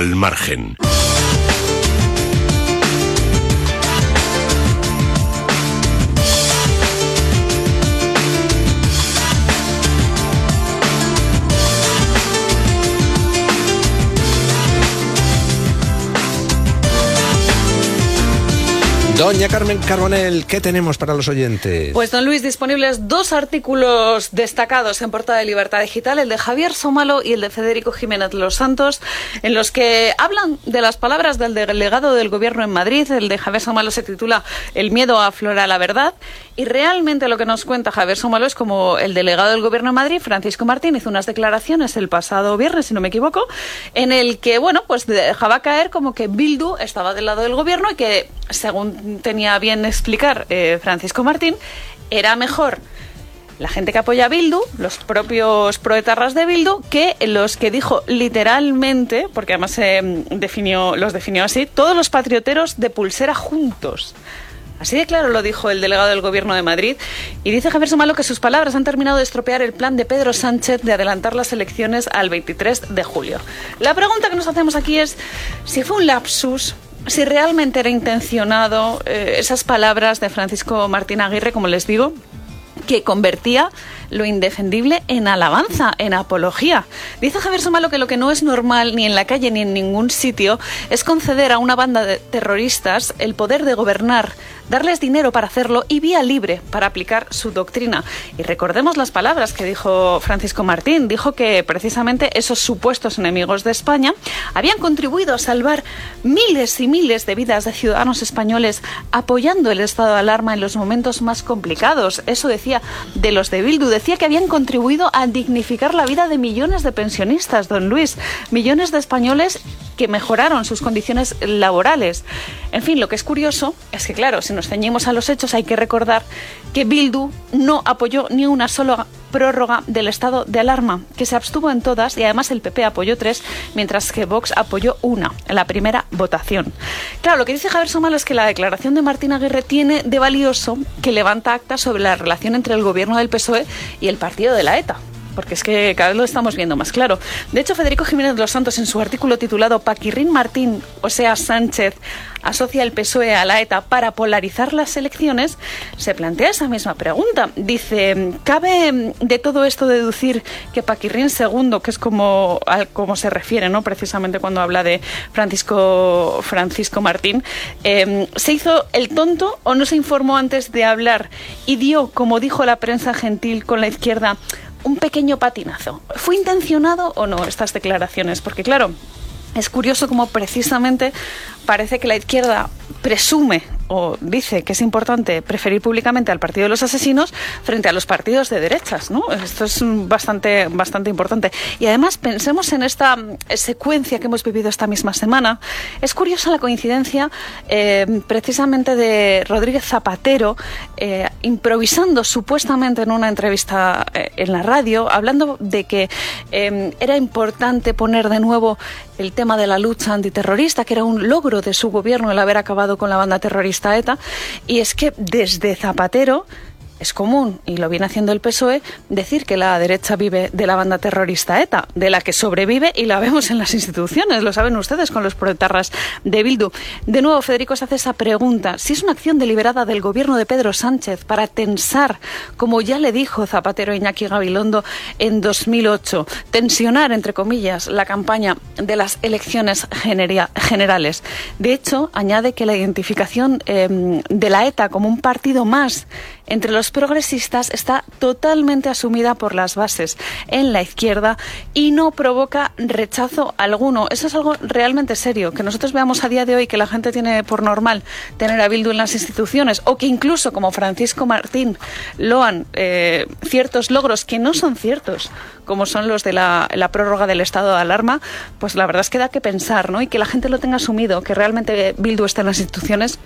al margen. Doña Carmen Carbonel, ¿qué tenemos para los oyentes? Pues, don Luis, disponibles dos artículos destacados en Portada de Libertad Digital, el de Javier Somalo y el de Federico Jiménez Los Santos, en los que hablan de las palabras del delegado del Gobierno en Madrid. El de Javier Somalo se titula El miedo aflora la verdad. Y realmente lo que nos cuenta Javier Somalo es como el delegado del Gobierno en Madrid, Francisco Martín, hizo unas declaraciones el pasado viernes, si no me equivoco, en el que, bueno, pues dejaba caer como que Bildu estaba del lado del Gobierno y que, según tenía bien explicar eh, Francisco Martín, era mejor la gente que apoya a Bildu, los propios proetarras de Bildu, que los que dijo literalmente, porque además eh, definió, los definió así, todos los patrioteros de pulsera juntos. Así de claro lo dijo el delegado del Gobierno de Madrid. Y dice Javier Somalo que sus palabras han terminado de estropear el plan de Pedro Sánchez de adelantar las elecciones al 23 de julio. La pregunta que nos hacemos aquí es si fue un lapsus si realmente era intencionado eh, esas palabras de Francisco Martín Aguirre, como les digo, que convertía lo indefendible en alabanza, en apología. Dice Javier Somalo que lo que no es normal ni en la calle ni en ningún sitio es conceder a una banda de terroristas el poder de gobernar darles dinero para hacerlo y vía libre para aplicar su doctrina. Y recordemos las palabras que dijo Francisco Martín. Dijo que precisamente esos supuestos enemigos de España habían contribuido a salvar miles y miles de vidas de ciudadanos españoles apoyando el estado de alarma en los momentos más complicados. Eso decía de los de Bildu. Decía que habían contribuido a dignificar la vida de millones de pensionistas, don Luis. Millones de españoles que mejoraron sus condiciones laborales. En fin, lo que es curioso es que, claro, si nos ceñimos a los hechos, hay que recordar que Bildu no apoyó ni una sola prórroga del estado de alarma, que se abstuvo en todas y además el PP apoyó tres, mientras que Vox apoyó una, en la primera votación. Claro, lo que dice Javier Somalo es que la declaración de Martín Aguirre tiene de valioso que levanta actas sobre la relación entre el gobierno del PSOE y el partido de la ETA porque es que cada vez lo estamos viendo más claro. De hecho, Federico Jiménez de los Santos, en su artículo titulado Paquirrín Martín, o sea, Sánchez, asocia el PSOE a la ETA para polarizar las elecciones, se plantea esa misma pregunta. Dice, ¿cabe de todo esto deducir que Paquirrín II, que es como, como se refiere, ¿no? precisamente cuando habla de Francisco, Francisco Martín, em, se hizo el tonto o no se informó antes de hablar y dio, como dijo la prensa gentil con la izquierda, un pequeño patinazo. ¿Fue intencionado o no estas declaraciones? Porque claro, es curioso como precisamente parece que la izquierda presume o dice que es importante preferir públicamente al partido de los asesinos frente a los partidos de derechas, ¿no? Esto es bastante, bastante importante. Y además pensemos en esta secuencia que hemos vivido esta misma semana. Es curiosa la coincidencia eh, precisamente de Rodríguez Zapatero eh, improvisando supuestamente en una entrevista eh, en la radio, hablando de que era importante poner de nuevo el tema de la lucha antiterrorista, que era un logro de su gobierno el haber acabado con la banda terrorista Y es que desde Zapatero es común, y lo viene haciendo el PSOE, decir que la derecha vive de la banda terrorista ETA, de la que sobrevive y la vemos en las instituciones, lo saben ustedes con los proetarras de Bildu. De nuevo, Federico se hace esa pregunta, si es una acción deliberada del gobierno de Pedro Sánchez para tensar, como ya le dijo Zapatero Iñaki Gabilondo en 2008, tensionar, entre comillas, la campaña de las elecciones generales. De hecho, añade que la identificación em, de la ETA como un partido más entre los progresistas está totalmente asumida por las bases en la izquierda y no provoca rechazo alguno. Eso es algo realmente serio, que nosotros veamos a día de hoy que la gente tiene por normal tener a Bildu en las instituciones o que incluso como Francisco Martín loan eh, ciertos logros que no son ciertos, como son los de la, la, prórroga del estado de alarma, pues la verdad es que da que pensar, ¿no? Y que la gente lo tenga asumido, que realmente Bildu está en las instituciones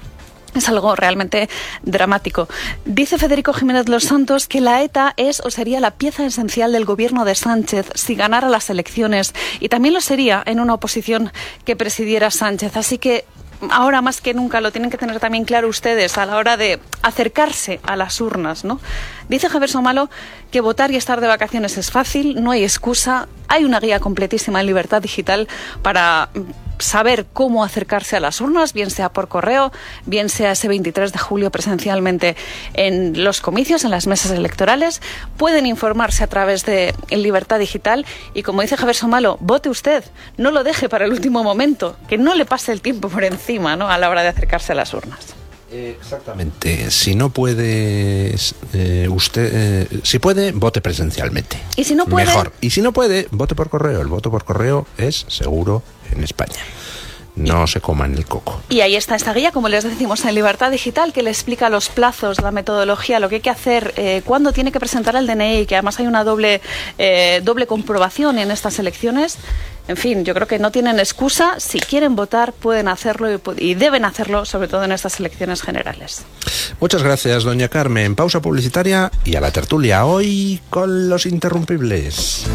es algo realmente dramático. Dice Federico Jiménez Los Santos que la ETA es o sería la pieza esencial del gobierno de Sánchez si ganara las elecciones y también lo sería en una oposición que presidiera Sánchez. Así que ahora más que nunca lo tienen que tener también claro ustedes a la hora de acercarse a las urnas, ¿no? Dice Javier Somalo que votar y estar de vacaciones es fácil, no hay excusa, hay una guía completísima en libertad digital para saber cómo acercarse a las urnas, bien sea por correo, bien sea ese 23 de julio presencialmente en los comicios, en las mesas electorales. Pueden informarse a través de Libertad Digital y, como dice Javier Somalo, vote usted, no lo deje para el último momento, que no le pase el tiempo por encima ¿no? a la hora de acercarse a las urnas. Exactamente. Si no puede eh, usted, eh, si puede, vote presencialmente. Y si no puede, mejor. Y si no puede, vote por correo. El voto por correo es seguro en España. No se coman el coco. Y ahí está esta guía, como les decimos, en Libertad Digital, que le explica los plazos, la metodología, lo que hay que hacer, eh, cuándo tiene que presentar el DNI, que además hay una doble, eh, doble comprobación en estas elecciones. En fin, yo creo que no tienen excusa. Si quieren votar, pueden hacerlo y, y deben hacerlo, sobre todo en estas elecciones generales. Muchas gracias, doña Carmen. Pausa publicitaria y a la tertulia hoy con los interrumpibles.